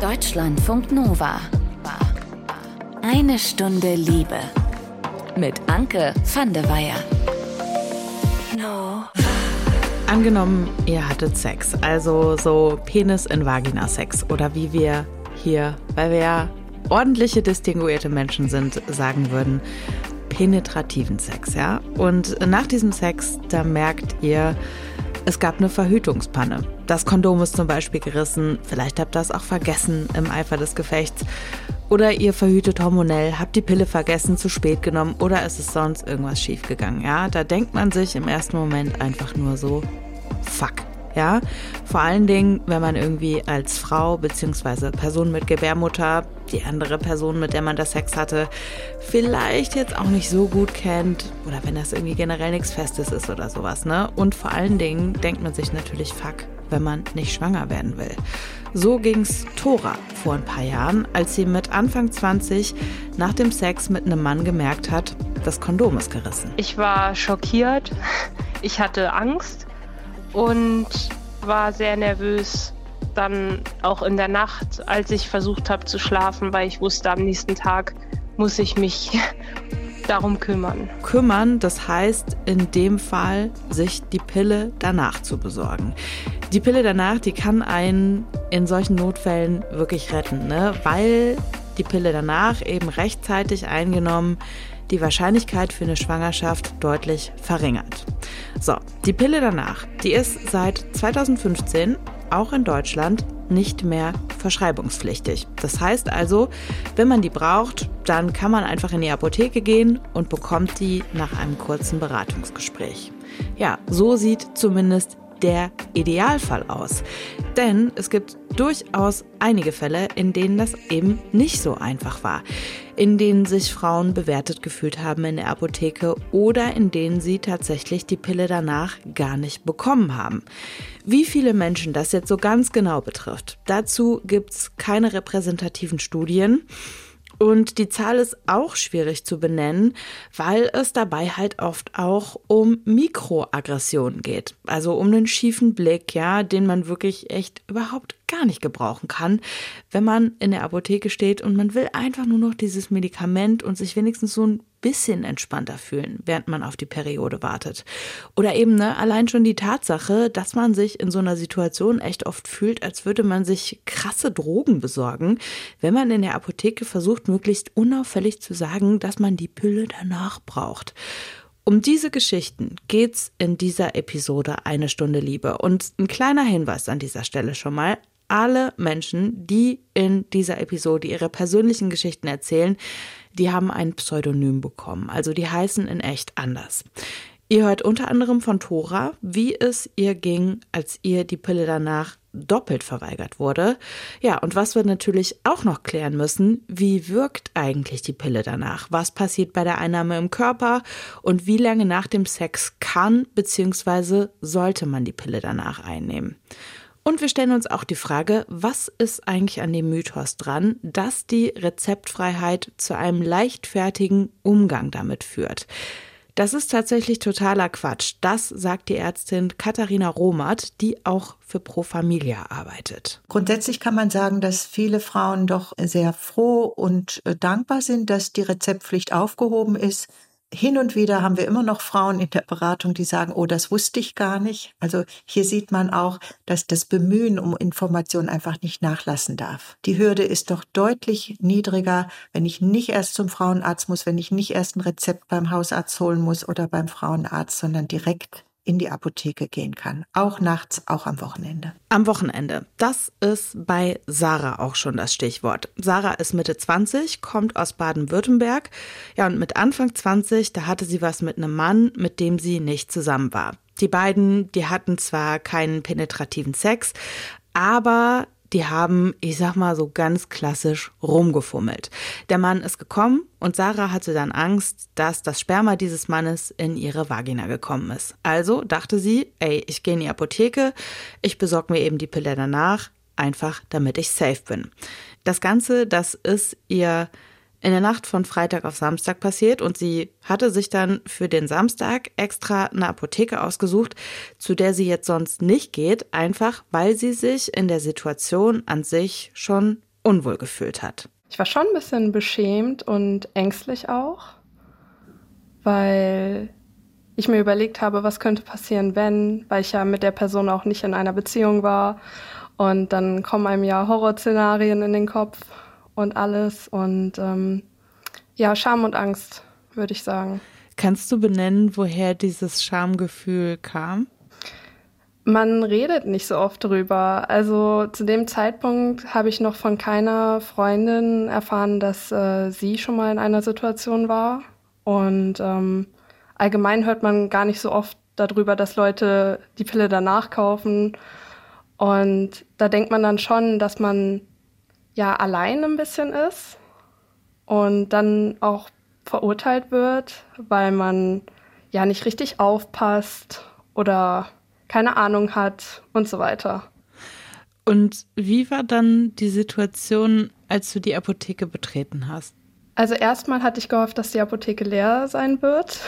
Deutschlandfunk Nova. Eine Stunde Liebe. Mit Anke van der Weyer. No. Angenommen, ihr hattet Sex, also so Penis in Vagina Sex oder wie wir hier, weil wir ja ordentliche, distinguierte Menschen sind, sagen würden, penetrativen Sex, ja? Und nach diesem Sex, da merkt ihr, es gab eine Verhütungspanne. Das Kondom ist zum Beispiel gerissen. Vielleicht habt ihr das auch vergessen im Eifer des Gefechts. Oder ihr verhütet hormonell, habt die Pille vergessen, zu spät genommen oder es ist sonst irgendwas schiefgegangen. Ja, da denkt man sich im ersten Moment einfach nur so, fuck. Ja, vor allen Dingen, wenn man irgendwie als Frau bzw. Person mit Gebärmutter die andere Person, mit der man das Sex hatte, vielleicht jetzt auch nicht so gut kennt oder wenn das irgendwie generell nichts Festes ist oder sowas, ne? Und vor allen Dingen denkt man sich natürlich, fuck, wenn man nicht schwanger werden will. So ging's Tora vor ein paar Jahren, als sie mit Anfang 20 nach dem Sex mit einem Mann gemerkt hat, das Kondom ist gerissen. Ich war schockiert, ich hatte Angst und war sehr nervös dann auch in der Nacht, als ich versucht habe zu schlafen, weil ich wusste, am nächsten Tag muss ich mich darum kümmern. Kümmern, das heißt in dem Fall, sich die Pille danach zu besorgen. Die Pille danach, die kann einen in solchen Notfällen wirklich retten, ne? weil die Pille danach eben rechtzeitig eingenommen die Wahrscheinlichkeit für eine Schwangerschaft deutlich verringert. So, die Pille danach, die ist seit 2015 auch in Deutschland nicht mehr verschreibungspflichtig. Das heißt also, wenn man die braucht, dann kann man einfach in die Apotheke gehen und bekommt die nach einem kurzen Beratungsgespräch. Ja, so sieht zumindest der Idealfall aus. Denn es gibt durchaus einige Fälle, in denen das eben nicht so einfach war, in denen sich Frauen bewertet gefühlt haben in der Apotheke oder in denen sie tatsächlich die Pille danach gar nicht bekommen haben. Wie viele Menschen das jetzt so ganz genau betrifft, dazu gibt es keine repräsentativen Studien. Und die Zahl ist auch schwierig zu benennen, weil es dabei halt oft auch um Mikroaggressionen geht. Also um einen schiefen Blick, ja, den man wirklich echt überhaupt gar nicht gebrauchen kann, wenn man in der Apotheke steht und man will einfach nur noch dieses Medikament und sich wenigstens so ein bisschen entspannter fühlen, während man auf die Periode wartet. Oder eben ne, allein schon die Tatsache, dass man sich in so einer Situation echt oft fühlt, als würde man sich krasse Drogen besorgen, wenn man in der Apotheke versucht, möglichst unauffällig zu sagen, dass man die Pille danach braucht. Um diese Geschichten geht's in dieser Episode eine Stunde Liebe. Und ein kleiner Hinweis an dieser Stelle schon mal alle Menschen, die in dieser Episode ihre persönlichen Geschichten erzählen, die haben ein Pseudonym bekommen. Also die heißen in echt anders. Ihr hört unter anderem von Tora, wie es ihr ging, als ihr die Pille danach doppelt verweigert wurde. Ja, und was wir natürlich auch noch klären müssen, wie wirkt eigentlich die Pille danach? Was passiert bei der Einnahme im Körper und wie lange nach dem Sex kann bzw. sollte man die Pille danach einnehmen? Und wir stellen uns auch die Frage, was ist eigentlich an dem Mythos dran, dass die Rezeptfreiheit zu einem leichtfertigen Umgang damit führt? Das ist tatsächlich totaler Quatsch. Das sagt die Ärztin Katharina Romat, die auch für Pro Familia arbeitet. Grundsätzlich kann man sagen, dass viele Frauen doch sehr froh und äh, dankbar sind, dass die Rezeptpflicht aufgehoben ist hin und wieder haben wir immer noch Frauen in der Beratung, die sagen, oh, das wusste ich gar nicht. Also hier sieht man auch, dass das Bemühen um Informationen einfach nicht nachlassen darf. Die Hürde ist doch deutlich niedriger, wenn ich nicht erst zum Frauenarzt muss, wenn ich nicht erst ein Rezept beim Hausarzt holen muss oder beim Frauenarzt, sondern direkt in die Apotheke gehen kann. Auch nachts, auch am Wochenende. Am Wochenende. Das ist bei Sarah auch schon das Stichwort. Sarah ist Mitte 20, kommt aus Baden-Württemberg. Ja, und mit Anfang 20, da hatte sie was mit einem Mann, mit dem sie nicht zusammen war. Die beiden, die hatten zwar keinen penetrativen Sex, aber die haben, ich sag mal so ganz klassisch rumgefummelt. Der Mann ist gekommen und Sarah hatte dann Angst, dass das Sperma dieses Mannes in ihre Vagina gekommen ist. Also dachte sie, ey, ich gehe in die Apotheke, ich besorge mir eben die Pille danach, einfach damit ich safe bin. Das Ganze, das ist ihr in der Nacht von Freitag auf Samstag passiert und sie hatte sich dann für den Samstag extra eine Apotheke ausgesucht, zu der sie jetzt sonst nicht geht, einfach weil sie sich in der Situation an sich schon unwohl gefühlt hat. Ich war schon ein bisschen beschämt und ängstlich auch, weil ich mir überlegt habe, was könnte passieren, wenn, weil ich ja mit der Person auch nicht in einer Beziehung war. Und dann kommen einem ja Horrorszenarien in den Kopf und alles. Und ähm, ja, Scham und Angst, würde ich sagen. Kannst du benennen, woher dieses Schamgefühl kam? Man redet nicht so oft drüber. Also zu dem Zeitpunkt habe ich noch von keiner Freundin erfahren, dass äh, sie schon mal in einer Situation war. Und ähm, allgemein hört man gar nicht so oft darüber, dass Leute die Pille danach kaufen. Und da denkt man dann schon, dass man ja allein ein bisschen ist und dann auch verurteilt wird, weil man ja nicht richtig aufpasst oder keine Ahnung hat und so weiter. Und wie war dann die Situation, als du die Apotheke betreten hast? Also erstmal hatte ich gehofft, dass die Apotheke leer sein wird.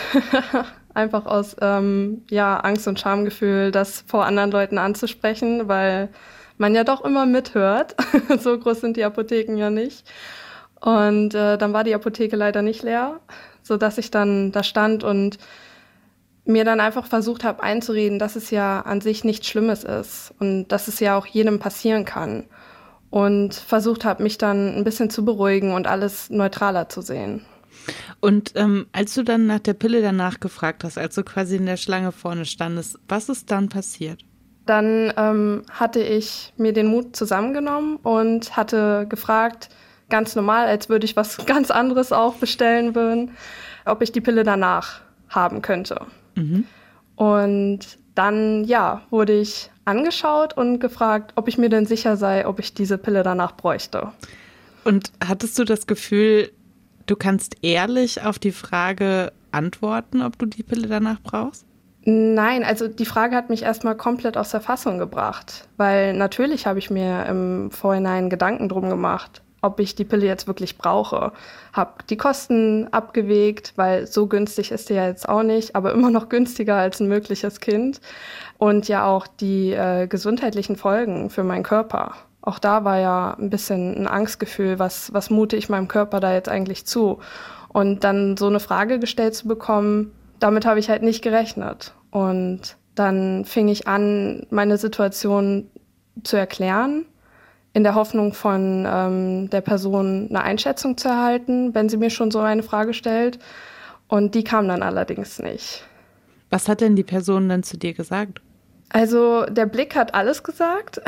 Einfach aus ähm, ja, Angst und Schamgefühl, das vor anderen Leuten anzusprechen, weil man ja doch immer mithört. so groß sind die Apotheken ja nicht. Und äh, dann war die Apotheke leider nicht leer, sodass ich dann da stand und mir dann einfach versucht habe einzureden, dass es ja an sich nichts Schlimmes ist und dass es ja auch jedem passieren kann. Und versucht habe, mich dann ein bisschen zu beruhigen und alles neutraler zu sehen. Und ähm, als du dann nach der Pille danach gefragt hast, als du quasi in der Schlange vorne standest, was ist dann passiert? Dann ähm, hatte ich mir den Mut zusammengenommen und hatte gefragt, ganz normal, als würde ich was ganz anderes auch bestellen würden, ob ich die Pille danach haben könnte. Mhm. Und dann, ja, wurde ich angeschaut und gefragt, ob ich mir denn sicher sei, ob ich diese Pille danach bräuchte. Und hattest du das Gefühl, du kannst ehrlich auf die Frage antworten, ob du die Pille danach brauchst? Nein, also die Frage hat mich erstmal komplett aus der Fassung gebracht, weil natürlich habe ich mir im Vorhinein Gedanken drum gemacht ob ich die Pille jetzt wirklich brauche. Hab die Kosten abgewegt, weil so günstig ist die ja jetzt auch nicht, aber immer noch günstiger als ein mögliches Kind. Und ja auch die äh, gesundheitlichen Folgen für meinen Körper. Auch da war ja ein bisschen ein Angstgefühl, was, was mute ich meinem Körper da jetzt eigentlich zu? Und dann so eine Frage gestellt zu bekommen, damit habe ich halt nicht gerechnet. Und dann fing ich an, meine Situation zu erklären in der Hoffnung von ähm, der Person eine Einschätzung zu erhalten, wenn sie mir schon so eine Frage stellt. Und die kam dann allerdings nicht. Was hat denn die Person dann zu dir gesagt? Also der Blick hat alles gesagt.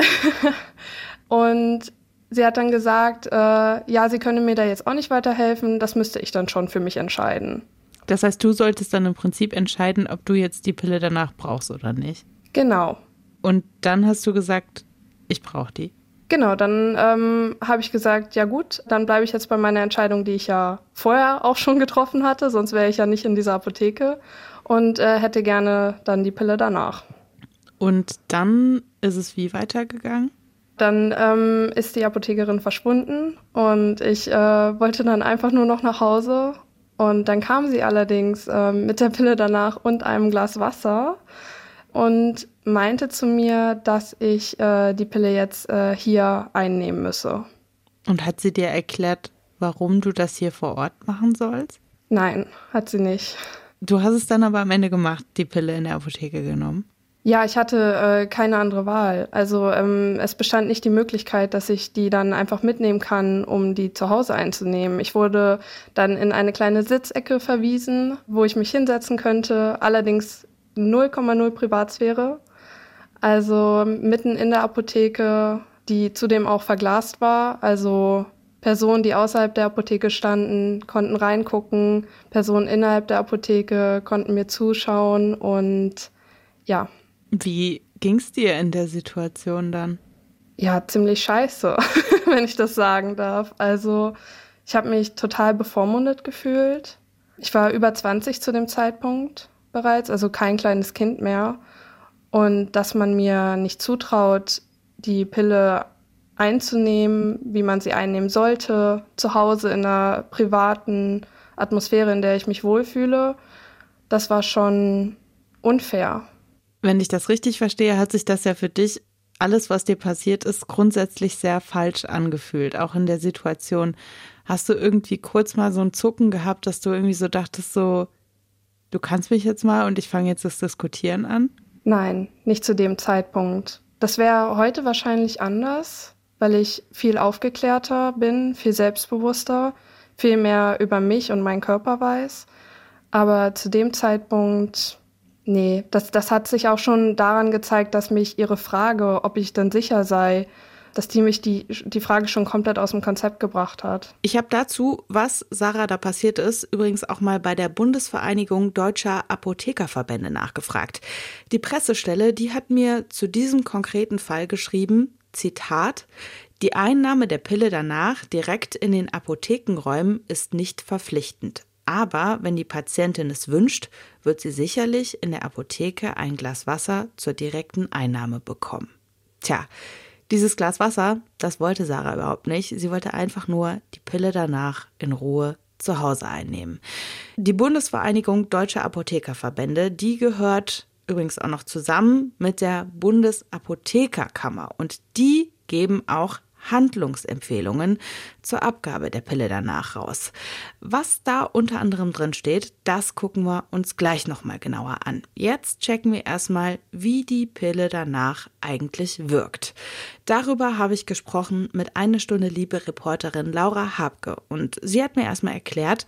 und sie hat dann gesagt, äh, ja, sie könne mir da jetzt auch nicht weiterhelfen, das müsste ich dann schon für mich entscheiden. Das heißt, du solltest dann im Prinzip entscheiden, ob du jetzt die Pille danach brauchst oder nicht. Genau. Und dann hast du gesagt, ich brauche die. Genau, dann ähm, habe ich gesagt, ja gut, dann bleibe ich jetzt bei meiner Entscheidung, die ich ja vorher auch schon getroffen hatte, sonst wäre ich ja nicht in dieser Apotheke und äh, hätte gerne dann die Pille danach. Und dann ist es wie weitergegangen? Dann ähm, ist die Apothekerin verschwunden und ich äh, wollte dann einfach nur noch nach Hause. Und dann kam sie allerdings äh, mit der Pille danach und einem Glas Wasser und meinte zu mir, dass ich äh, die Pille jetzt äh, hier einnehmen müsse. Und hat sie dir erklärt, warum du das hier vor Ort machen sollst? Nein, hat sie nicht. Du hast es dann aber am Ende gemacht, die Pille in der Apotheke genommen? Ja, ich hatte äh, keine andere Wahl. Also ähm, es bestand nicht die Möglichkeit, dass ich die dann einfach mitnehmen kann, um die zu Hause einzunehmen. Ich wurde dann in eine kleine Sitzecke verwiesen, wo ich mich hinsetzen könnte. Allerdings 0,0 Privatsphäre. Also mitten in der Apotheke, die zudem auch verglast war. Also Personen, die außerhalb der Apotheke standen, konnten reingucken. Personen innerhalb der Apotheke konnten mir zuschauen und ja. Wie ging's dir in der Situation dann? Ja, ziemlich scheiße, wenn ich das sagen darf. Also ich habe mich total bevormundet gefühlt. Ich war über 20 zu dem Zeitpunkt bereits, also kein kleines Kind mehr. Und dass man mir nicht zutraut, die Pille einzunehmen, wie man sie einnehmen sollte, zu Hause in einer privaten Atmosphäre, in der ich mich wohlfühle. Das war schon unfair. Wenn ich das richtig verstehe, hat sich das ja für dich alles, was dir passiert ist, grundsätzlich sehr falsch angefühlt, auch in der Situation. Hast du irgendwie kurz mal so ein Zucken gehabt, dass du irgendwie so dachtest, so, du kannst mich jetzt mal und ich fange jetzt das Diskutieren an? Nein, nicht zu dem Zeitpunkt. Das wäre heute wahrscheinlich anders, weil ich viel aufgeklärter bin, viel selbstbewusster, viel mehr über mich und meinen Körper weiß. Aber zu dem Zeitpunkt Nee, das, das hat sich auch schon daran gezeigt, dass mich ihre Frage, ob ich denn sicher sei, dass die mich die, die Frage schon komplett aus dem Konzept gebracht hat. Ich habe dazu, was Sarah da passiert ist, übrigens auch mal bei der Bundesvereinigung Deutscher Apothekerverbände nachgefragt. Die Pressestelle, die hat mir zu diesem konkreten Fall geschrieben, Zitat, die Einnahme der Pille danach direkt in den Apothekenräumen ist nicht verpflichtend. Aber wenn die Patientin es wünscht, wird sie sicherlich in der Apotheke ein Glas Wasser zur direkten Einnahme bekommen. Tja, dieses Glas Wasser, das wollte Sarah überhaupt nicht. Sie wollte einfach nur die Pille danach in Ruhe zu Hause einnehmen. Die Bundesvereinigung Deutscher Apothekerverbände, die gehört übrigens auch noch zusammen mit der Bundesapothekerkammer und die geben auch Handlungsempfehlungen zur Abgabe der Pille danach raus. Was da unter anderem drin steht, das gucken wir uns gleich nochmal genauer an. Jetzt checken wir erstmal, wie die Pille danach eigentlich wirkt. Darüber habe ich gesprochen mit eine Stunde Liebe Reporterin Laura Habke und sie hat mir erstmal erklärt,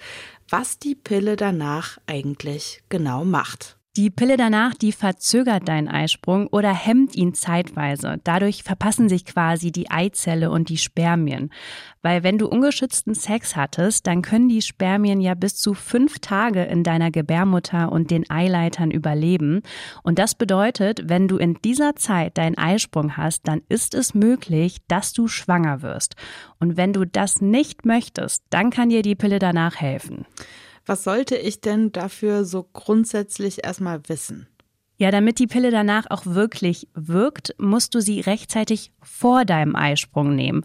was die Pille danach eigentlich genau macht. Die Pille danach, die verzögert deinen Eisprung oder hemmt ihn zeitweise. Dadurch verpassen sich quasi die Eizelle und die Spermien. Weil wenn du ungeschützten Sex hattest, dann können die Spermien ja bis zu fünf Tage in deiner Gebärmutter und den Eileitern überleben. Und das bedeutet, wenn du in dieser Zeit deinen Eisprung hast, dann ist es möglich, dass du schwanger wirst. Und wenn du das nicht möchtest, dann kann dir die Pille danach helfen. Was sollte ich denn dafür so grundsätzlich erstmal wissen? Ja, damit die Pille danach auch wirklich wirkt, musst du sie rechtzeitig vor deinem Eisprung nehmen.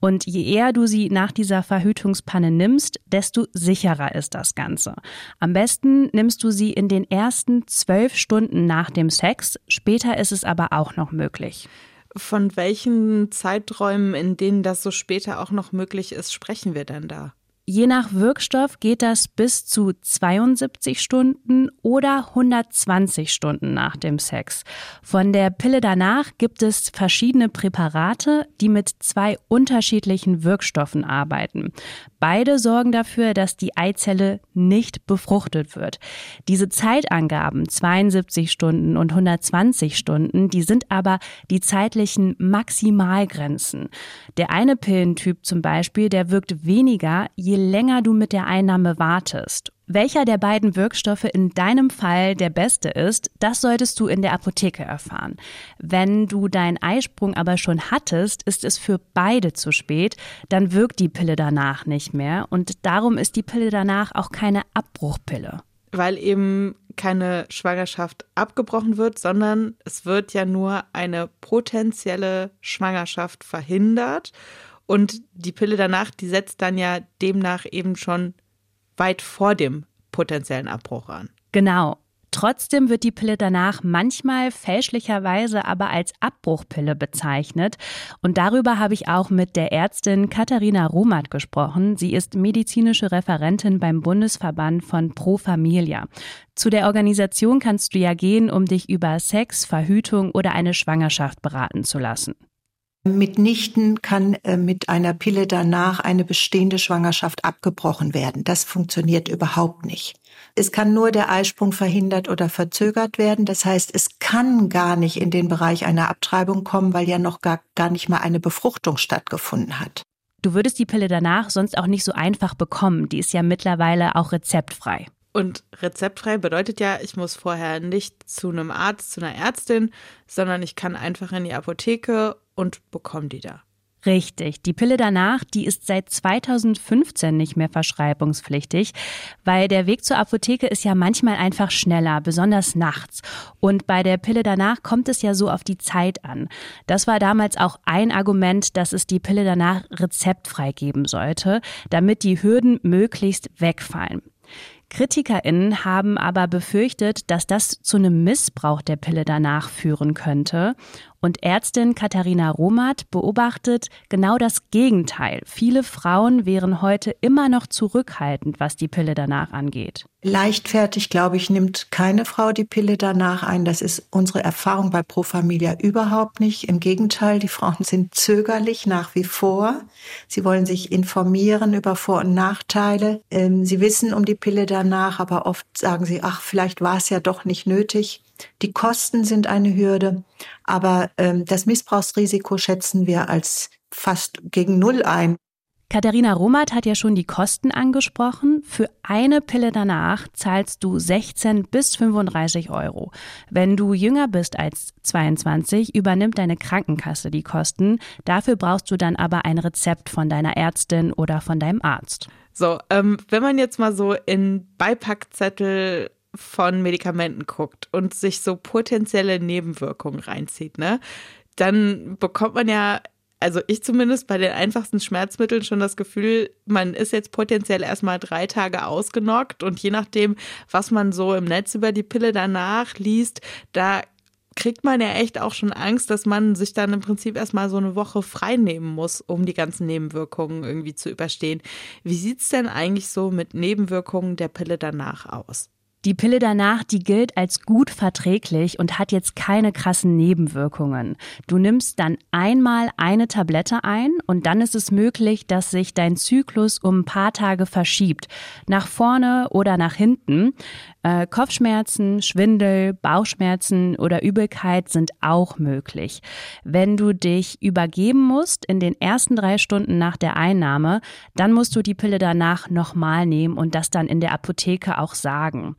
Und je eher du sie nach dieser Verhütungspanne nimmst, desto sicherer ist das Ganze. Am besten nimmst du sie in den ersten zwölf Stunden nach dem Sex. Später ist es aber auch noch möglich. Von welchen Zeiträumen, in denen das so später auch noch möglich ist, sprechen wir denn da? Je nach Wirkstoff geht das bis zu 72 Stunden oder 120 Stunden nach dem Sex. Von der Pille danach gibt es verschiedene Präparate, die mit zwei unterschiedlichen Wirkstoffen arbeiten. Beide sorgen dafür, dass die Eizelle nicht befruchtet wird. Diese Zeitangaben 72 Stunden und 120 Stunden, die sind aber die zeitlichen Maximalgrenzen. Der eine Pillentyp zum Beispiel, der wirkt weniger, je länger du mit der Einnahme wartest. Welcher der beiden Wirkstoffe in deinem Fall der beste ist, das solltest du in der Apotheke erfahren. Wenn du deinen Eisprung aber schon hattest, ist es für beide zu spät, dann wirkt die Pille danach nicht mehr und darum ist die Pille danach auch keine Abbruchpille. Weil eben keine Schwangerschaft abgebrochen wird, sondern es wird ja nur eine potenzielle Schwangerschaft verhindert. Und die Pille danach, die setzt dann ja demnach eben schon weit vor dem potenziellen Abbruch an. Genau. Trotzdem wird die Pille danach manchmal fälschlicherweise aber als Abbruchpille bezeichnet. Und darüber habe ich auch mit der Ärztin Katharina Romat gesprochen. Sie ist medizinische Referentin beim Bundesverband von Pro Familia. Zu der Organisation kannst du ja gehen, um dich über Sex, Verhütung oder eine Schwangerschaft beraten zu lassen. Mitnichten kann äh, mit einer Pille danach eine bestehende Schwangerschaft abgebrochen werden. Das funktioniert überhaupt nicht. Es kann nur der Eisprung verhindert oder verzögert werden. Das heißt, es kann gar nicht in den Bereich einer Abtreibung kommen, weil ja noch gar, gar nicht mal eine Befruchtung stattgefunden hat. Du würdest die Pille danach sonst auch nicht so einfach bekommen. Die ist ja mittlerweile auch rezeptfrei. Und rezeptfrei bedeutet ja, ich muss vorher nicht zu einem Arzt, zu einer Ärztin, sondern ich kann einfach in die Apotheke und bekomme die da. Richtig. Die Pille danach, die ist seit 2015 nicht mehr verschreibungspflichtig, weil der Weg zur Apotheke ist ja manchmal einfach schneller, besonders nachts. Und bei der Pille danach kommt es ja so auf die Zeit an. Das war damals auch ein Argument, dass es die Pille danach rezeptfrei geben sollte, damit die Hürden möglichst wegfallen. KritikerInnen haben aber befürchtet, dass das zu einem Missbrauch der Pille danach führen könnte. Und Ärztin Katharina Romat beobachtet genau das Gegenteil. Viele Frauen wären heute immer noch zurückhaltend, was die Pille danach angeht. Leichtfertig, glaube ich, nimmt keine Frau die Pille danach ein. Das ist unsere Erfahrung bei Pro Familia überhaupt nicht. Im Gegenteil, die Frauen sind zögerlich nach wie vor. Sie wollen sich informieren über Vor- und Nachteile. Ähm, sie wissen um die Pille danach, aber oft sagen sie, ach, vielleicht war es ja doch nicht nötig. Die Kosten sind eine Hürde, aber ähm, das Missbrauchsrisiko schätzen wir als fast gegen Null ein. Katharina Romat hat ja schon die Kosten angesprochen. Für eine Pille danach zahlst du 16 bis 35 Euro. Wenn du jünger bist als 22, übernimmt deine Krankenkasse die Kosten. Dafür brauchst du dann aber ein Rezept von deiner Ärztin oder von deinem Arzt. So, ähm, wenn man jetzt mal so in Beipackzettel von Medikamenten guckt und sich so potenzielle Nebenwirkungen reinzieht, ne, dann bekommt man ja, also ich zumindest bei den einfachsten Schmerzmitteln schon das Gefühl, man ist jetzt potenziell erstmal drei Tage ausgenockt und je nachdem, was man so im Netz über die Pille danach liest, da kriegt man ja echt auch schon Angst, dass man sich dann im Prinzip erstmal so eine Woche frei nehmen muss, um die ganzen Nebenwirkungen irgendwie zu überstehen. Wie sieht es denn eigentlich so mit Nebenwirkungen der Pille danach aus? Die Pille danach, die gilt als gut verträglich und hat jetzt keine krassen Nebenwirkungen. Du nimmst dann einmal eine Tablette ein und dann ist es möglich, dass sich dein Zyklus um ein paar Tage verschiebt. Nach vorne oder nach hinten. Äh, Kopfschmerzen, Schwindel, Bauchschmerzen oder Übelkeit sind auch möglich. Wenn du dich übergeben musst in den ersten drei Stunden nach der Einnahme, dann musst du die Pille danach nochmal nehmen und das dann in der Apotheke auch sagen.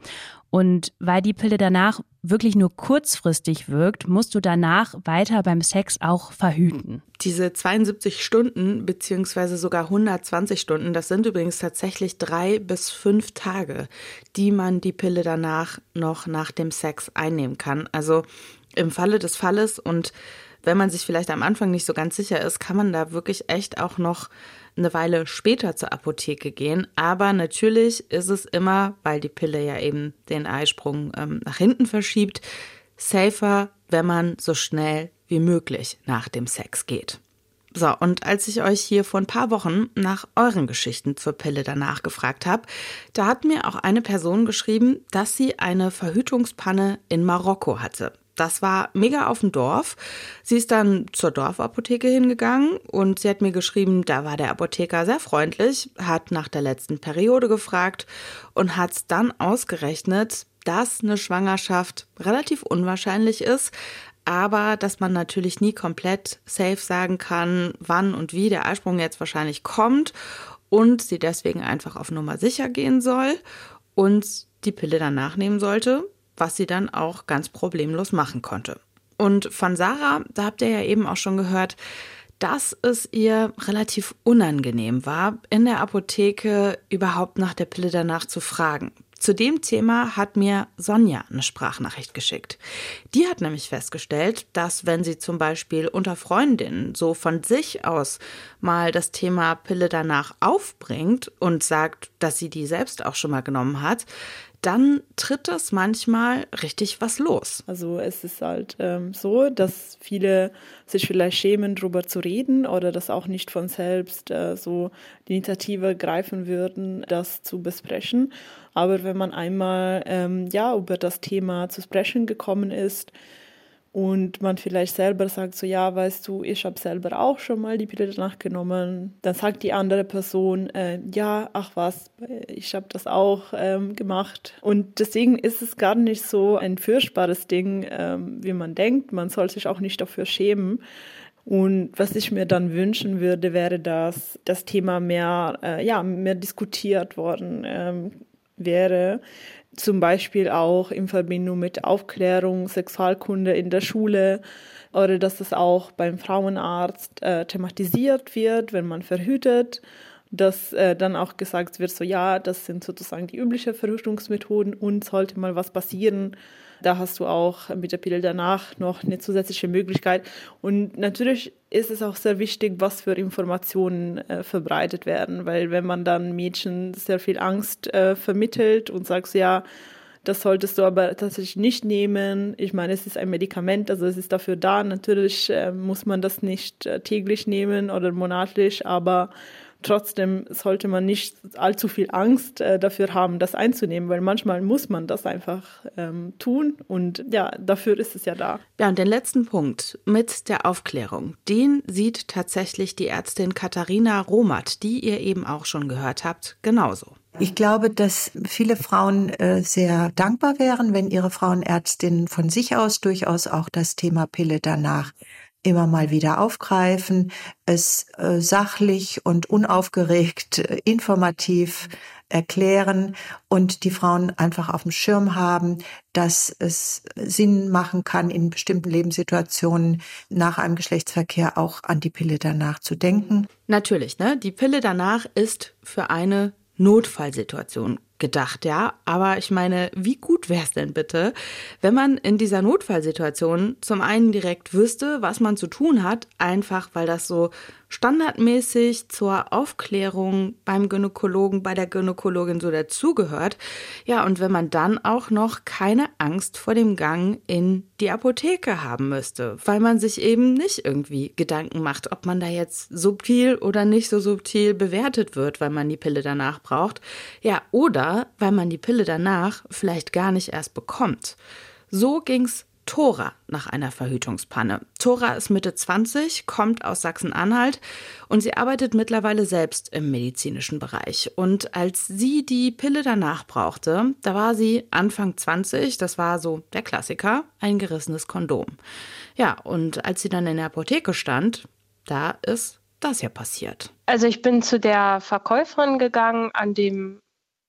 Und weil die Pille danach wirklich nur kurzfristig wirkt, musst du danach weiter beim Sex auch verhüten. Diese 72 Stunden beziehungsweise sogar 120 Stunden, das sind übrigens tatsächlich drei bis fünf Tage, die man die Pille danach noch nach dem Sex einnehmen kann. Also im Falle des Falles und wenn man sich vielleicht am Anfang nicht so ganz sicher ist, kann man da wirklich echt auch noch eine Weile später zur Apotheke gehen. Aber natürlich ist es immer, weil die Pille ja eben den Eisprung ähm, nach hinten verschiebt, safer, wenn man so schnell wie möglich nach dem Sex geht. So, und als ich euch hier vor ein paar Wochen nach euren Geschichten zur Pille danach gefragt habe, da hat mir auch eine Person geschrieben, dass sie eine Verhütungspanne in Marokko hatte. Das war mega auf dem Dorf. Sie ist dann zur Dorfapotheke hingegangen und sie hat mir geschrieben, da war der Apotheker sehr freundlich, hat nach der letzten Periode gefragt und hat dann ausgerechnet, dass eine Schwangerschaft relativ unwahrscheinlich ist, aber dass man natürlich nie komplett safe sagen kann, wann und wie der Eisprung jetzt wahrscheinlich kommt und sie deswegen einfach auf Nummer sicher gehen soll und die Pille danach nehmen sollte, was sie dann auch ganz problemlos machen konnte. Und von Sarah, da habt ihr ja eben auch schon gehört, dass es ihr relativ unangenehm war, in der Apotheke überhaupt nach der Pille danach zu fragen. Zu dem Thema hat mir Sonja eine Sprachnachricht geschickt. Die hat nämlich festgestellt, dass wenn sie zum Beispiel unter Freundinnen so von sich aus mal das Thema Pille danach aufbringt und sagt, dass sie die selbst auch schon mal genommen hat, dann tritt das manchmal richtig was los. Also es ist halt ähm, so, dass viele sich vielleicht schämen, darüber zu reden oder das auch nicht von selbst äh, so die Initiative greifen würden, das zu besprechen. Aber wenn man einmal ähm, ja über das Thema zu sprechen gekommen ist, und man vielleicht selber sagt so, ja, weißt du, ich habe selber auch schon mal die Pille danach genommen, dann sagt die andere Person, äh, ja, ach was, ich habe das auch ähm, gemacht. Und deswegen ist es gar nicht so ein furchtbares Ding, ähm, wie man denkt. Man soll sich auch nicht dafür schämen. Und was ich mir dann wünschen würde, wäre, dass das Thema mehr, äh, ja, mehr diskutiert worden ähm, wäre zum Beispiel auch in Verbindung mit Aufklärung, Sexualkunde in der Schule oder dass es auch beim Frauenarzt äh, thematisiert wird, wenn man verhütet, dass äh, dann auch gesagt wird, so ja, das sind sozusagen die üblichen Verhütungsmethoden und sollte mal was passieren, da hast du auch mit der Pille danach noch eine zusätzliche Möglichkeit. Und natürlich ist es auch sehr wichtig, was für Informationen äh, verbreitet werden, weil wenn man dann Mädchen sehr viel Angst äh, vermittelt und sagt, ja, das solltest du aber tatsächlich nicht nehmen. Ich meine, es ist ein Medikament, also es ist dafür da. Natürlich äh, muss man das nicht äh, täglich nehmen oder monatlich, aber Trotzdem sollte man nicht allzu viel Angst äh, dafür haben, das einzunehmen, weil manchmal muss man das einfach ähm, tun und ja, dafür ist es ja da. Ja, und den letzten Punkt mit der Aufklärung, den sieht tatsächlich die Ärztin Katharina Romat, die ihr eben auch schon gehört habt, genauso. Ich glaube, dass viele Frauen äh, sehr dankbar wären, wenn ihre Frauenärztin von sich aus durchaus auch das Thema Pille danach immer mal wieder aufgreifen, es äh, sachlich und unaufgeregt, äh, informativ erklären und die Frauen einfach auf dem Schirm haben, dass es Sinn machen kann, in bestimmten Lebenssituationen nach einem Geschlechtsverkehr auch an die Pille danach zu denken. Natürlich, ne? Die Pille danach ist für eine Notfallsituation gedacht, ja. Aber ich meine, wie gut wäre es denn bitte, wenn man in dieser Notfallsituation zum einen direkt wüsste, was man zu tun hat, einfach weil das so standardmäßig zur Aufklärung beim Gynäkologen, bei der Gynäkologin so dazugehört. Ja, und wenn man dann auch noch keine Angst vor dem Gang in die Apotheke haben müsste, weil man sich eben nicht irgendwie Gedanken macht, ob man da jetzt subtil oder nicht so subtil bewertet wird, weil man die Pille danach braucht. Ja, oder weil man die Pille danach vielleicht gar nicht erst bekommt. So ging's Tora nach einer Verhütungspanne. Tora ist Mitte 20, kommt aus Sachsen-Anhalt und sie arbeitet mittlerweile selbst im medizinischen Bereich. Und als sie die Pille danach brauchte, da war sie Anfang 20, das war so der Klassiker, ein gerissenes Kondom. Ja, und als sie dann in der Apotheke stand, da ist das ja passiert. Also ich bin zu der Verkäuferin gegangen an dem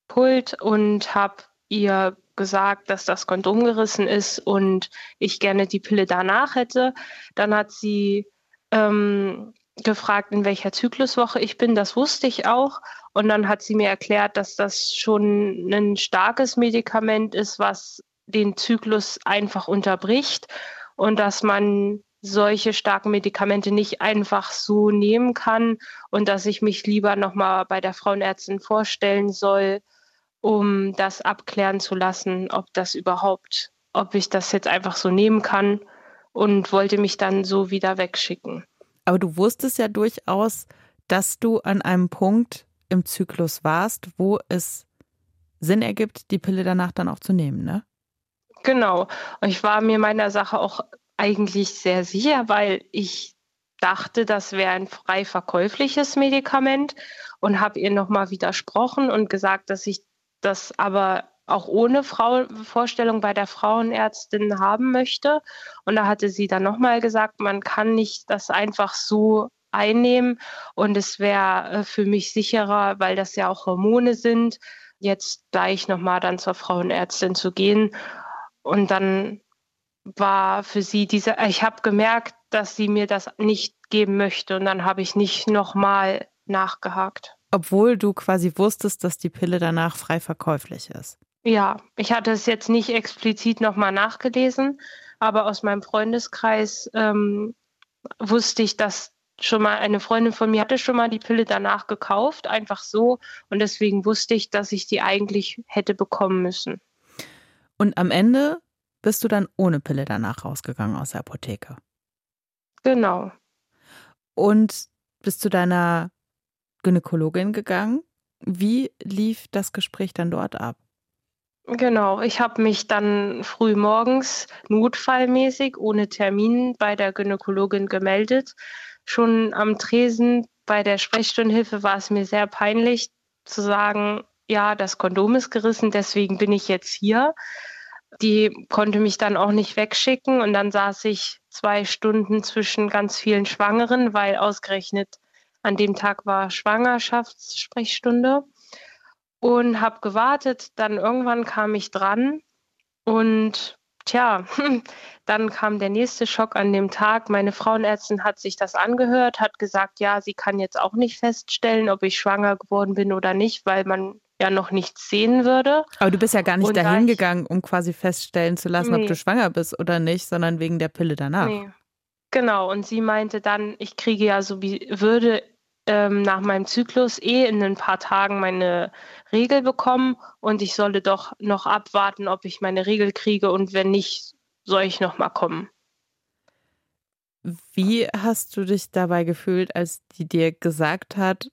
Pult und habe ihr gesagt, dass das Kondom gerissen ist und ich gerne die Pille danach hätte. Dann hat sie ähm, gefragt, in welcher Zykluswoche ich bin. Das wusste ich auch. Und dann hat sie mir erklärt, dass das schon ein starkes Medikament ist, was den Zyklus einfach unterbricht und dass man solche starken Medikamente nicht einfach so nehmen kann und dass ich mich lieber nochmal bei der Frauenärztin vorstellen soll, um das abklären zu lassen, ob das überhaupt, ob ich das jetzt einfach so nehmen kann und wollte mich dann so wieder wegschicken. Aber du wusstest ja durchaus, dass du an einem Punkt im Zyklus warst, wo es Sinn ergibt, die Pille danach dann auch zu nehmen, ne? Genau. Und ich war mir meiner Sache auch eigentlich sehr sicher, weil ich dachte, das wäre ein frei verkäufliches Medikament und habe ihr nochmal widersprochen und gesagt, dass ich das aber auch ohne Frau Vorstellung bei der Frauenärztin haben möchte. Und da hatte sie dann nochmal gesagt, man kann nicht das einfach so einnehmen und es wäre äh, für mich sicherer, weil das ja auch Hormone sind, jetzt gleich nochmal dann zur Frauenärztin zu gehen. Und dann war für sie diese, ich habe gemerkt, dass sie mir das nicht geben möchte und dann habe ich nicht nochmal nachgehakt. Obwohl du quasi wusstest, dass die Pille danach frei verkäuflich ist. Ja, ich hatte es jetzt nicht explizit nochmal nachgelesen, aber aus meinem Freundeskreis ähm, wusste ich, dass schon mal eine Freundin von mir hatte schon mal die Pille danach gekauft, einfach so. Und deswegen wusste ich, dass ich die eigentlich hätte bekommen müssen. Und am Ende bist du dann ohne Pille danach rausgegangen aus der Apotheke. Genau. Und bist du deiner Gynäkologin gegangen. Wie lief das Gespräch dann dort ab? Genau, ich habe mich dann früh morgens notfallmäßig ohne Termin bei der Gynäkologin gemeldet. Schon am Tresen bei der Sprechstundenhilfe war es mir sehr peinlich zu sagen, ja, das Kondom ist gerissen, deswegen bin ich jetzt hier. Die konnte mich dann auch nicht wegschicken und dann saß ich zwei Stunden zwischen ganz vielen Schwangeren, weil ausgerechnet an dem Tag war Schwangerschaftssprechstunde. und habe gewartet. Dann irgendwann kam ich dran und tja, dann kam der nächste Schock an dem Tag. Meine Frauenärztin hat sich das angehört, hat gesagt, ja, sie kann jetzt auch nicht feststellen, ob ich schwanger geworden bin oder nicht, weil man ja noch nichts sehen würde. Aber du bist ja gar nicht und dahin gegangen, um quasi feststellen zu lassen, nee. ob du schwanger bist oder nicht, sondern wegen der Pille danach. Nee. Genau, und sie meinte dann, ich kriege ja so wie würde ähm, nach meinem Zyklus eh in ein paar Tagen meine Regel bekommen und ich solle doch noch abwarten, ob ich meine Regel kriege und wenn nicht, soll ich noch mal kommen. Wie hast du dich dabei gefühlt, als die dir gesagt hat,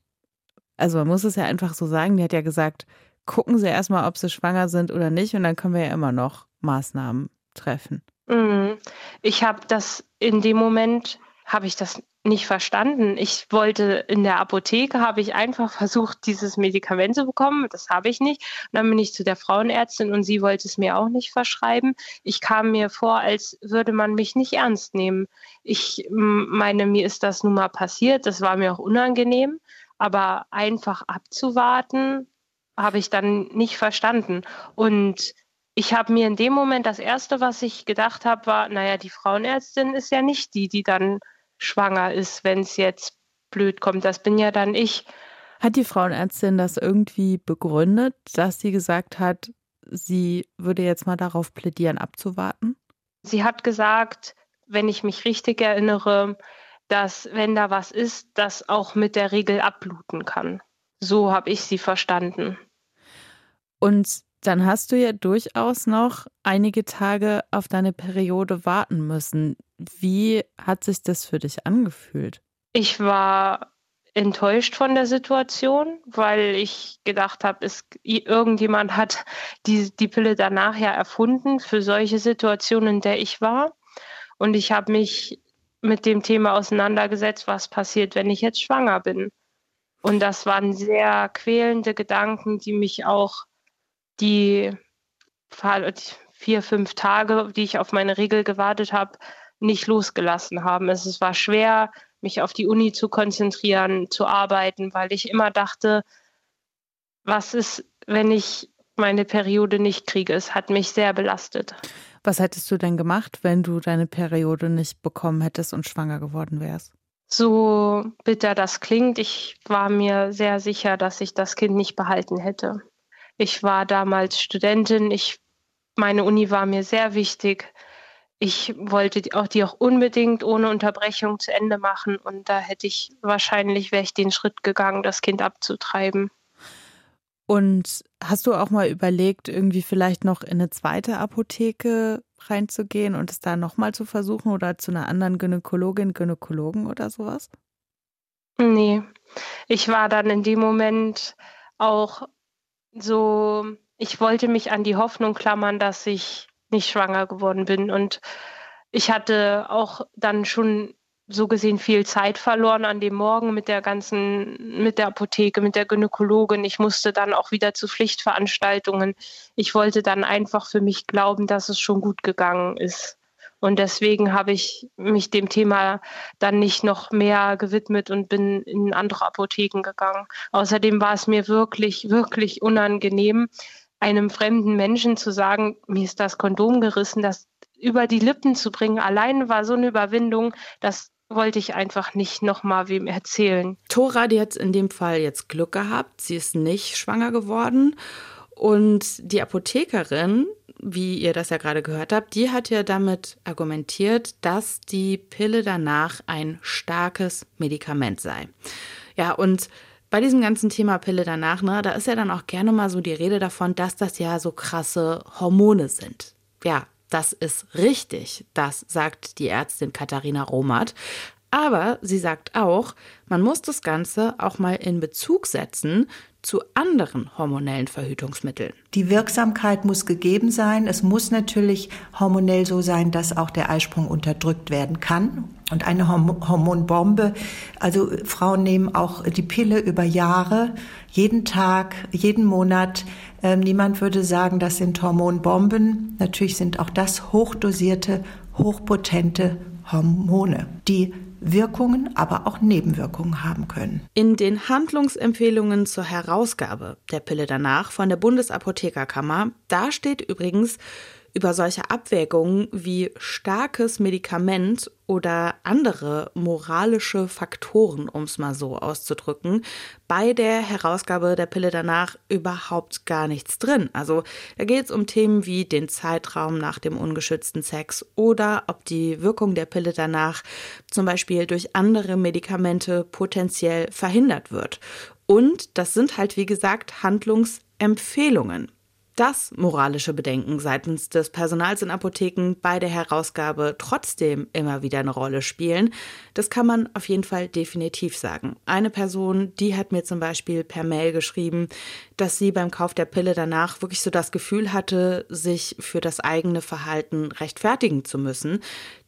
also man muss es ja einfach so sagen, die hat ja gesagt, gucken Sie erstmal, ob Sie schwanger sind oder nicht und dann können wir ja immer noch Maßnahmen treffen. Mhm. Ich habe das in dem Moment, habe ich das nicht verstanden. Ich wollte in der Apotheke, habe ich einfach versucht, dieses Medikament zu bekommen. Das habe ich nicht. Und dann bin ich zu der Frauenärztin und sie wollte es mir auch nicht verschreiben. Ich kam mir vor, als würde man mich nicht ernst nehmen. Ich meine, mir ist das nun mal passiert. Das war mir auch unangenehm. Aber einfach abzuwarten, habe ich dann nicht verstanden. Und ich habe mir in dem Moment das Erste, was ich gedacht habe, war, naja, die Frauenärztin ist ja nicht die, die dann schwanger ist, wenn es jetzt blöd kommt. Das bin ja dann ich. Hat die Frauenärztin das irgendwie begründet, dass sie gesagt hat, sie würde jetzt mal darauf plädieren, abzuwarten? Sie hat gesagt, wenn ich mich richtig erinnere, dass wenn da was ist, das auch mit der Regel abbluten kann. So habe ich sie verstanden. Und dann hast du ja durchaus noch einige Tage auf deine Periode warten müssen. Wie hat sich das für dich angefühlt? Ich war enttäuscht von der Situation, weil ich gedacht habe, irgendjemand hat die, die Pille danach ja erfunden für solche Situationen, in der ich war. Und ich habe mich mit dem Thema auseinandergesetzt, was passiert, wenn ich jetzt schwanger bin. Und das waren sehr quälende Gedanken, die mich auch die vier, fünf Tage, die ich auf meine Regel gewartet habe, nicht losgelassen haben. Es war schwer, mich auf die Uni zu konzentrieren, zu arbeiten, weil ich immer dachte, was ist, wenn ich meine Periode nicht kriege? Es hat mich sehr belastet. Was hättest du denn gemacht, wenn du deine Periode nicht bekommen hättest und schwanger geworden wärst? So bitter das klingt, ich war mir sehr sicher, dass ich das Kind nicht behalten hätte. Ich war damals Studentin, ich, meine Uni war mir sehr wichtig ich wollte auch die auch unbedingt ohne Unterbrechung zu Ende machen und da hätte ich wahrscheinlich wäre ich den Schritt gegangen, das Kind abzutreiben. Und hast du auch mal überlegt, irgendwie vielleicht noch in eine zweite Apotheke reinzugehen und es da nochmal zu versuchen oder zu einer anderen Gynäkologin, Gynäkologen oder sowas? Nee, ich war dann in dem Moment auch so, ich wollte mich an die Hoffnung klammern, dass ich nicht schwanger geworden bin. Und ich hatte auch dann schon so gesehen viel Zeit verloren an dem Morgen mit der ganzen, mit der Apotheke, mit der Gynäkologin. Ich musste dann auch wieder zu Pflichtveranstaltungen. Ich wollte dann einfach für mich glauben, dass es schon gut gegangen ist. Und deswegen habe ich mich dem Thema dann nicht noch mehr gewidmet und bin in andere Apotheken gegangen. Außerdem war es mir wirklich, wirklich unangenehm, einem fremden Menschen zu sagen, mir ist das Kondom gerissen, das über die Lippen zu bringen, allein war so eine Überwindung, das wollte ich einfach nicht nochmal wem erzählen. Tora, die hat in dem Fall jetzt Glück gehabt. Sie ist nicht schwanger geworden. Und die Apothekerin, wie ihr das ja gerade gehört habt, die hat ja damit argumentiert, dass die Pille danach ein starkes Medikament sei. Ja, und bei diesem ganzen Thema Pille danach, ne, da ist ja dann auch gerne mal so die Rede davon, dass das ja so krasse Hormone sind. Ja, das ist richtig, das sagt die Ärztin Katharina Romat. Aber sie sagt auch, man muss das Ganze auch mal in Bezug setzen zu anderen hormonellen Verhütungsmitteln. Die Wirksamkeit muss gegeben sein. Es muss natürlich hormonell so sein, dass auch der Eisprung unterdrückt werden kann. Und eine Hormonbombe, also Frauen nehmen auch die Pille über Jahre, jeden Tag, jeden Monat. Ähm, niemand würde sagen, das sind Hormonbomben. Natürlich sind auch das hochdosierte, hochpotente Hormone, die Wirkungen, aber auch Nebenwirkungen haben können. In den Handlungsempfehlungen zur Herausgabe der Pille danach von der Bundesapothekerkammer, da steht übrigens, über solche Abwägungen wie starkes Medikament oder andere moralische Faktoren, um es mal so auszudrücken, bei der Herausgabe der Pille danach überhaupt gar nichts drin. Also da geht es um Themen wie den Zeitraum nach dem ungeschützten Sex oder ob die Wirkung der Pille danach zum Beispiel durch andere Medikamente potenziell verhindert wird. Und das sind halt, wie gesagt, Handlungsempfehlungen dass moralische Bedenken seitens des Personals in Apotheken bei der Herausgabe trotzdem immer wieder eine Rolle spielen, das kann man auf jeden Fall definitiv sagen. Eine Person, die hat mir zum Beispiel per Mail geschrieben, dass sie beim Kauf der Pille danach wirklich so das Gefühl hatte, sich für das eigene Verhalten rechtfertigen zu müssen,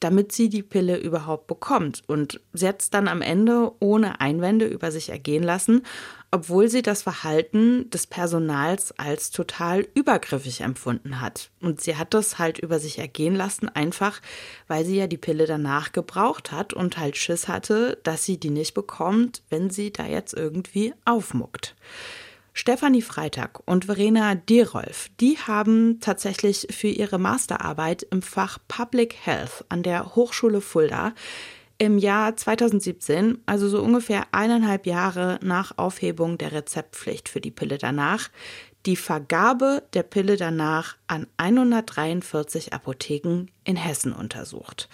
damit sie die Pille überhaupt bekommt. Und sie hat es dann am Ende ohne Einwände über sich ergehen lassen obwohl sie das Verhalten des Personals als total übergriffig empfunden hat. Und sie hat das halt über sich ergehen lassen, einfach weil sie ja die Pille danach gebraucht hat und halt Schiss hatte, dass sie die nicht bekommt, wenn sie da jetzt irgendwie aufmuckt. Stefanie Freitag und Verena Dierolf, die haben tatsächlich für ihre Masterarbeit im Fach Public Health an der Hochschule Fulda im Jahr 2017, also so ungefähr eineinhalb Jahre nach Aufhebung der Rezeptpflicht für die Pille danach, die Vergabe der Pille danach an 143 Apotheken in Hessen untersucht.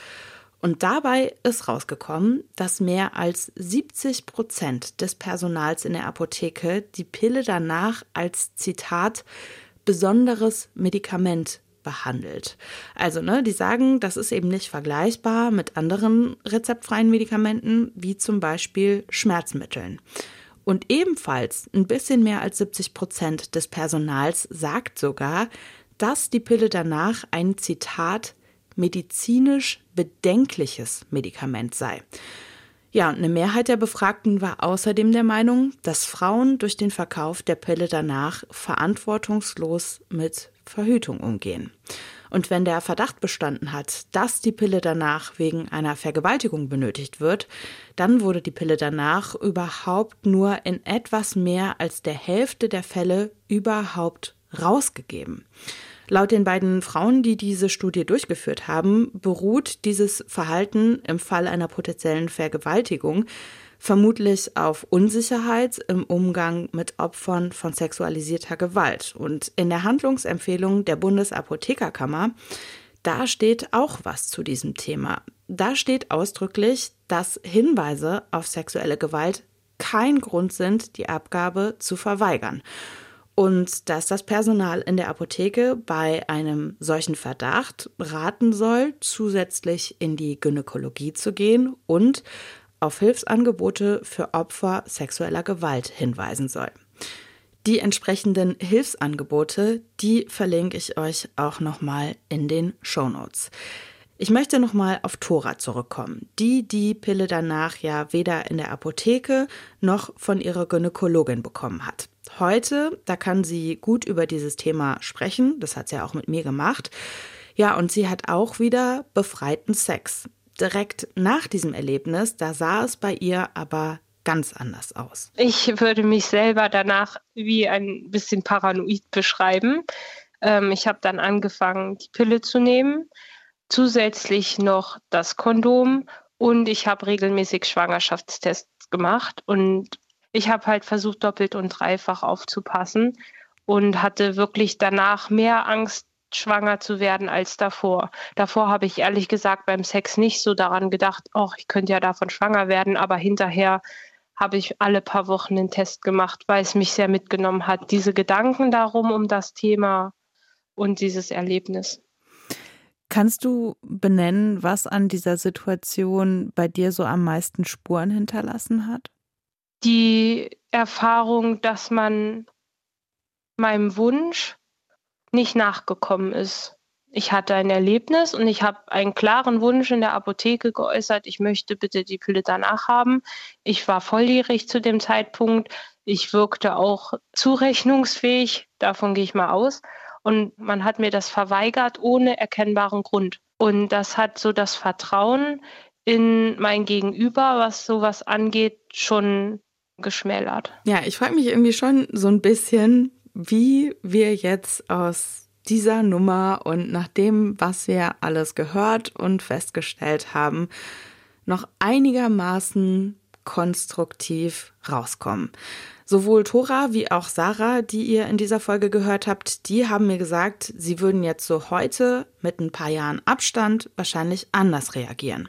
Und dabei ist rausgekommen, dass mehr als 70 Prozent des Personals in der Apotheke die Pille danach als Zitat besonderes Medikament behandelt. Also, ne, die sagen, das ist eben nicht vergleichbar mit anderen rezeptfreien Medikamenten, wie zum Beispiel Schmerzmitteln. Und ebenfalls ein bisschen mehr als 70 Prozent des Personals sagt sogar, dass die Pille danach ein Zitat medizinisch bedenkliches Medikament sei. Ja, und eine Mehrheit der Befragten war außerdem der Meinung, dass Frauen durch den Verkauf der Pille danach verantwortungslos mit Verhütung umgehen. Und wenn der Verdacht bestanden hat, dass die Pille danach wegen einer Vergewaltigung benötigt wird, dann wurde die Pille danach überhaupt nur in etwas mehr als der Hälfte der Fälle überhaupt rausgegeben. Laut den beiden Frauen, die diese Studie durchgeführt haben, beruht dieses Verhalten im Fall einer potenziellen Vergewaltigung vermutlich auf Unsicherheit im Umgang mit Opfern von sexualisierter Gewalt. Und in der Handlungsempfehlung der Bundesapothekerkammer, da steht auch was zu diesem Thema. Da steht ausdrücklich, dass Hinweise auf sexuelle Gewalt kein Grund sind, die Abgabe zu verweigern. Und dass das Personal in der Apotheke bei einem solchen Verdacht raten soll, zusätzlich in die Gynäkologie zu gehen und auf Hilfsangebote für Opfer sexueller Gewalt hinweisen soll. Die entsprechenden Hilfsangebote, die verlinke ich euch auch nochmal in den Show Notes. Ich möchte nochmal auf Tora zurückkommen, die die Pille danach ja weder in der Apotheke noch von ihrer Gynäkologin bekommen hat. Heute, da kann sie gut über dieses Thema sprechen, das hat sie ja auch mit mir gemacht. Ja, und sie hat auch wieder befreiten Sex direkt nach diesem Erlebnis, da sah es bei ihr aber ganz anders aus. Ich würde mich selber danach wie ein bisschen paranoid beschreiben. Ähm, ich habe dann angefangen, die Pille zu nehmen, zusätzlich noch das Kondom und ich habe regelmäßig Schwangerschaftstests gemacht und ich habe halt versucht, doppelt und dreifach aufzupassen und hatte wirklich danach mehr Angst, schwanger zu werden als davor. Davor habe ich ehrlich gesagt beim Sex nicht so daran gedacht, oh, ich könnte ja davon schwanger werden, aber hinterher habe ich alle paar Wochen einen Test gemacht, weil es mich sehr mitgenommen hat. Diese Gedanken darum, um das Thema und dieses Erlebnis. Kannst du benennen, was an dieser Situation bei dir so am meisten Spuren hinterlassen hat? Die Erfahrung, dass man meinem Wunsch nicht nachgekommen ist. Ich hatte ein Erlebnis und ich habe einen klaren Wunsch in der Apotheke geäußert, ich möchte bitte die Pille danach haben. Ich war volljährig zu dem Zeitpunkt. Ich wirkte auch zurechnungsfähig, davon gehe ich mal aus. Und man hat mir das verweigert ohne erkennbaren Grund. Und das hat so das Vertrauen in mein Gegenüber, was sowas angeht, schon geschmälert. Ja, ich frage mich irgendwie schon so ein bisschen, wie wir jetzt aus dieser Nummer und nach dem, was wir alles gehört und festgestellt haben, noch einigermaßen konstruktiv rauskommen. Sowohl Tora wie auch Sarah, die ihr in dieser Folge gehört habt, die haben mir gesagt, sie würden jetzt so heute mit ein paar Jahren Abstand wahrscheinlich anders reagieren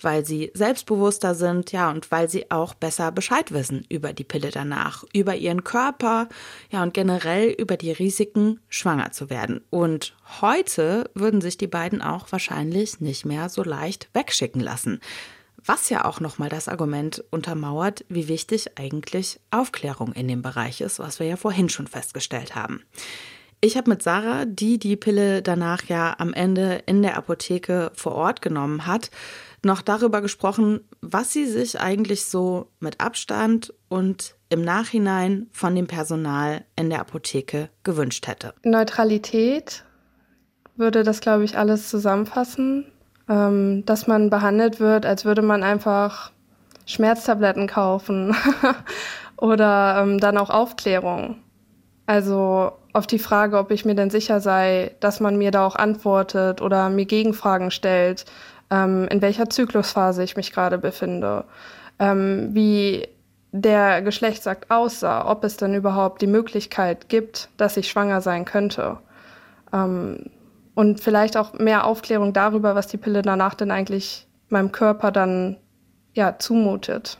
weil sie selbstbewusster sind, ja, und weil sie auch besser Bescheid wissen über die Pille danach, über ihren Körper, ja, und generell über die Risiken, schwanger zu werden. Und heute würden sich die beiden auch wahrscheinlich nicht mehr so leicht wegschicken lassen. Was ja auch nochmal das Argument untermauert, wie wichtig eigentlich Aufklärung in dem Bereich ist, was wir ja vorhin schon festgestellt haben. Ich habe mit Sarah, die die Pille danach ja am Ende in der Apotheke vor Ort genommen hat, noch darüber gesprochen, was sie sich eigentlich so mit Abstand und im Nachhinein von dem Personal in der Apotheke gewünscht hätte. Neutralität würde das, glaube ich, alles zusammenfassen. Ähm, dass man behandelt wird, als würde man einfach Schmerztabletten kaufen oder ähm, dann auch Aufklärung. Also auf die Frage, ob ich mir denn sicher sei, dass man mir da auch antwortet oder mir Gegenfragen stellt, ähm, in welcher Zyklusphase ich mich gerade befinde, ähm, wie der Geschlechtsakt aussah, ob es denn überhaupt die Möglichkeit gibt, dass ich schwanger sein könnte. Ähm, und vielleicht auch mehr Aufklärung darüber, was die Pille danach denn eigentlich meinem Körper dann ja zumutet.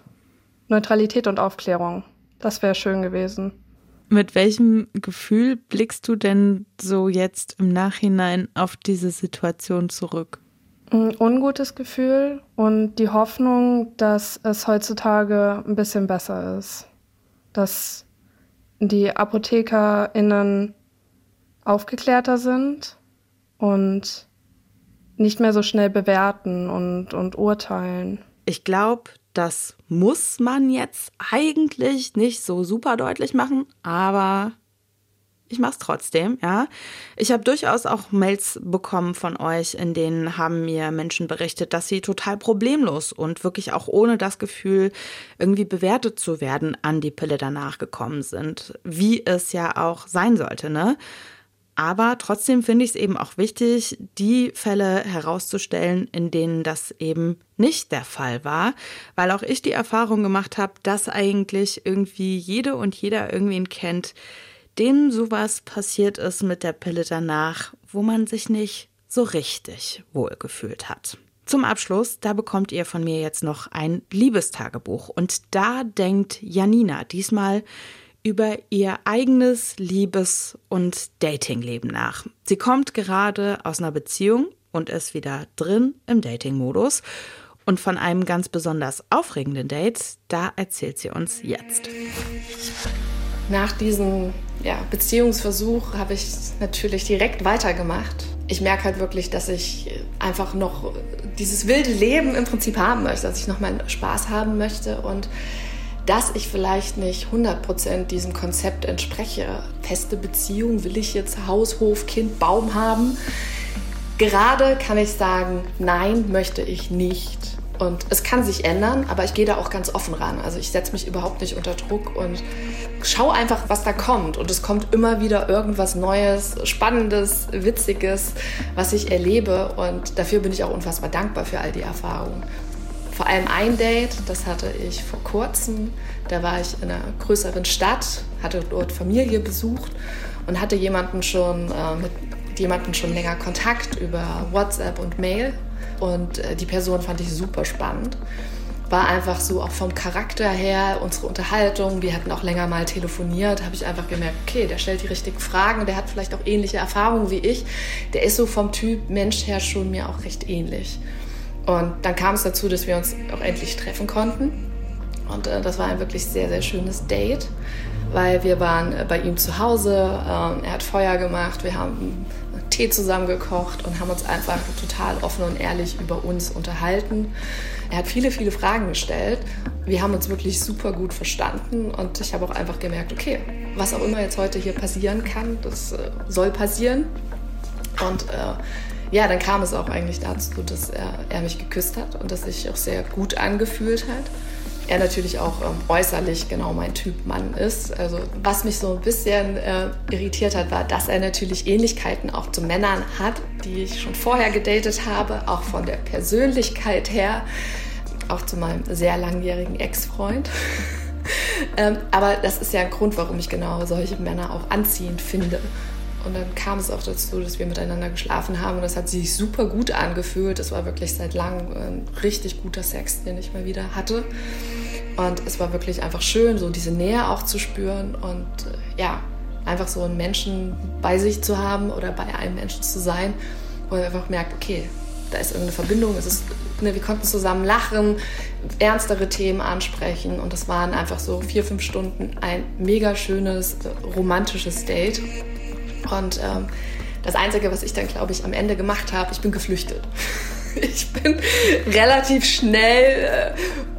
Neutralität und Aufklärung. Das wäre schön gewesen. Mit welchem Gefühl blickst du denn so jetzt im Nachhinein auf diese Situation zurück? Ein ungutes Gefühl und die Hoffnung, dass es heutzutage ein bisschen besser ist. Dass die ApothekerInnen aufgeklärter sind und nicht mehr so schnell bewerten und, und urteilen. Ich glaube, das muss man jetzt eigentlich nicht so super deutlich machen, aber ich mache es trotzdem, ja. Ich habe durchaus auch Mails bekommen von euch, in denen haben mir Menschen berichtet, dass sie total problemlos und wirklich auch ohne das Gefühl, irgendwie bewertet zu werden, an die Pille danach gekommen sind. Wie es ja auch sein sollte, ne? Aber trotzdem finde ich es eben auch wichtig, die Fälle herauszustellen, in denen das eben nicht der Fall war, weil auch ich die Erfahrung gemacht habe, dass eigentlich irgendwie jede und jeder irgendwen kennt, dem sowas passiert ist mit der Pille danach, wo man sich nicht so richtig wohlgefühlt hat. Zum Abschluss, da bekommt ihr von mir jetzt noch ein Liebestagebuch und da denkt Janina diesmal über ihr eigenes Liebes- und Datingleben nach. Sie kommt gerade aus einer Beziehung und ist wieder drin im Dating-Modus. Und von einem ganz besonders aufregenden Date, da erzählt sie uns jetzt. Nach diesem ja, Beziehungsversuch habe ich natürlich direkt weitergemacht. Ich merke halt wirklich, dass ich einfach noch dieses wilde Leben im Prinzip haben möchte, dass ich noch meinen Spaß haben möchte und dass ich vielleicht nicht 100% diesem Konzept entspreche. Feste Beziehung, will ich jetzt Haus, Hof, Kind, Baum haben? Gerade kann ich sagen, nein, möchte ich nicht. Und es kann sich ändern, aber ich gehe da auch ganz offen ran. Also ich setze mich überhaupt nicht unter Druck und schau einfach, was da kommt. Und es kommt immer wieder irgendwas Neues, Spannendes, Witziges, was ich erlebe. Und dafür bin ich auch unfassbar dankbar für all die Erfahrungen. Vor allem ein Date, das hatte ich vor kurzem. Da war ich in einer größeren Stadt, hatte dort Familie besucht und hatte jemanden schon äh, mit jemanden schon länger Kontakt über WhatsApp und Mail und äh, die Person fand ich super spannend. War einfach so auch vom Charakter her, unsere Unterhaltung, wir hatten auch länger mal telefoniert, habe ich einfach gemerkt, okay, der stellt die richtigen Fragen, der hat vielleicht auch ähnliche Erfahrungen wie ich. Der ist so vom Typ Mensch her schon mir auch recht ähnlich. Und dann kam es dazu, dass wir uns auch endlich treffen konnten. Und äh, das war ein wirklich sehr, sehr schönes Date, weil wir waren äh, bei ihm zu Hause, äh, er hat Feuer gemacht, wir haben Tee zusammen gekocht und haben uns einfach total offen und ehrlich über uns unterhalten. Er hat viele, viele Fragen gestellt. Wir haben uns wirklich super gut verstanden und ich habe auch einfach gemerkt, okay, was auch immer jetzt heute hier passieren kann, das äh, soll passieren. Und äh, ja, dann kam es auch eigentlich dazu, dass er, er mich geküsst hat und dass sich auch sehr gut angefühlt hat. Er natürlich auch ähm, äußerlich genau mein Typ Mann ist. Also was mich so ein bisschen äh, irritiert hat, war, dass er natürlich Ähnlichkeiten auch zu Männern hat, die ich schon vorher gedatet habe, auch von der Persönlichkeit her, auch zu meinem sehr langjährigen Ex-Freund. ähm, aber das ist ja ein Grund, warum ich genau solche Männer auch anziehend finde. Und dann kam es auch dazu, dass wir miteinander geschlafen haben und das hat sich super gut angefühlt. Das war wirklich seit langem ein richtig guter Sex, den ich mal wieder hatte. Und es war wirklich einfach schön, so diese Nähe auch zu spüren und äh, ja, einfach so einen Menschen bei sich zu haben oder bei einem Menschen zu sein, wo man einfach merkt, okay, da ist irgendeine Verbindung, es ist, ne, wir konnten zusammen lachen, ernstere Themen ansprechen und das waren einfach so vier, fünf Stunden ein mega schönes, romantisches Date. Und ähm, das Einzige, was ich dann, glaube ich, am Ende gemacht habe, ich bin geflüchtet. Ich bin relativ schnell,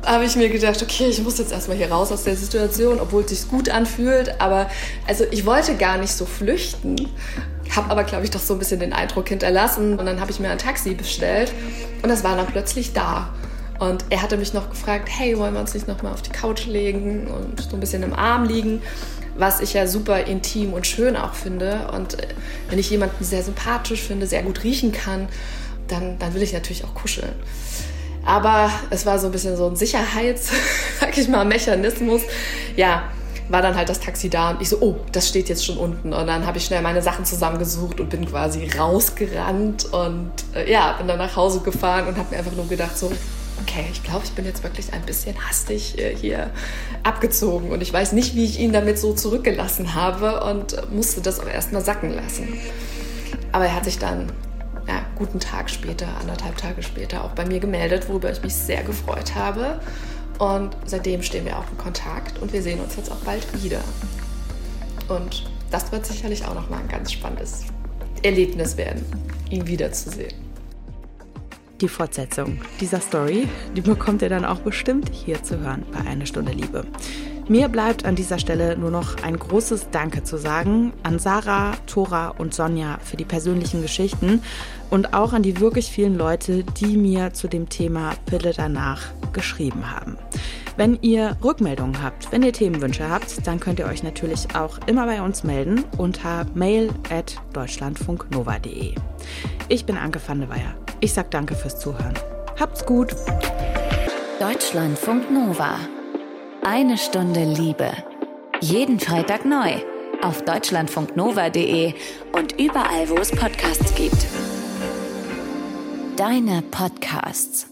äh, habe ich mir gedacht, okay, ich muss jetzt erstmal hier raus aus der Situation, obwohl es sich gut anfühlt. Aber also ich wollte gar nicht so flüchten, habe aber, glaube ich, doch so ein bisschen den Eindruck hinterlassen. Und dann habe ich mir ein Taxi bestellt und das war dann plötzlich da. Und er hatte mich noch gefragt, hey, wollen wir uns nicht nochmal auf die Couch legen und so ein bisschen im Arm liegen? Was ich ja super intim und schön auch finde. Und äh, wenn ich jemanden sehr sympathisch finde, sehr gut riechen kann, dann, dann will ich natürlich auch kuscheln. Aber es war so ein bisschen so ein Sicherheits, sag ich mal, Mechanismus. Ja, war dann halt das Taxi da und ich so, oh, das steht jetzt schon unten. Und dann habe ich schnell meine Sachen zusammengesucht und bin quasi rausgerannt und äh, ja, bin dann nach Hause gefahren und habe mir einfach nur gedacht, so, okay, ich glaube, ich bin jetzt wirklich ein bisschen hastig äh, hier abgezogen und ich weiß nicht, wie ich ihn damit so zurückgelassen habe und musste das auch erstmal sacken lassen. Aber er hat sich dann ja, guten Tag später, anderthalb Tage später auch bei mir gemeldet, worüber ich mich sehr gefreut habe. Und seitdem stehen wir auch in Kontakt und wir sehen uns jetzt auch bald wieder. Und das wird sicherlich auch nochmal ein ganz spannendes Erlebnis werden, ihn wiederzusehen. Die Fortsetzung dieser Story, die bekommt ihr dann auch bestimmt hier zu hören bei Eine Stunde Liebe. Mir bleibt an dieser Stelle nur noch ein großes Danke zu sagen an Sarah, Tora und Sonja für die persönlichen Geschichten und auch an die wirklich vielen Leute, die mir zu dem Thema Pille danach geschrieben haben. Wenn ihr Rückmeldungen habt, wenn ihr Themenwünsche habt, dann könnt ihr euch natürlich auch immer bei uns melden unter mail at deutschlandfunknova.de. Ich bin Anke van der Weyer. Ich sag danke fürs Zuhören. Habt's gut. Deutschlandfunk Nova. Eine Stunde Liebe. Jeden Freitag neu. Auf deutschlandfunknova.de und überall, wo es Podcasts gibt. Deine Podcasts.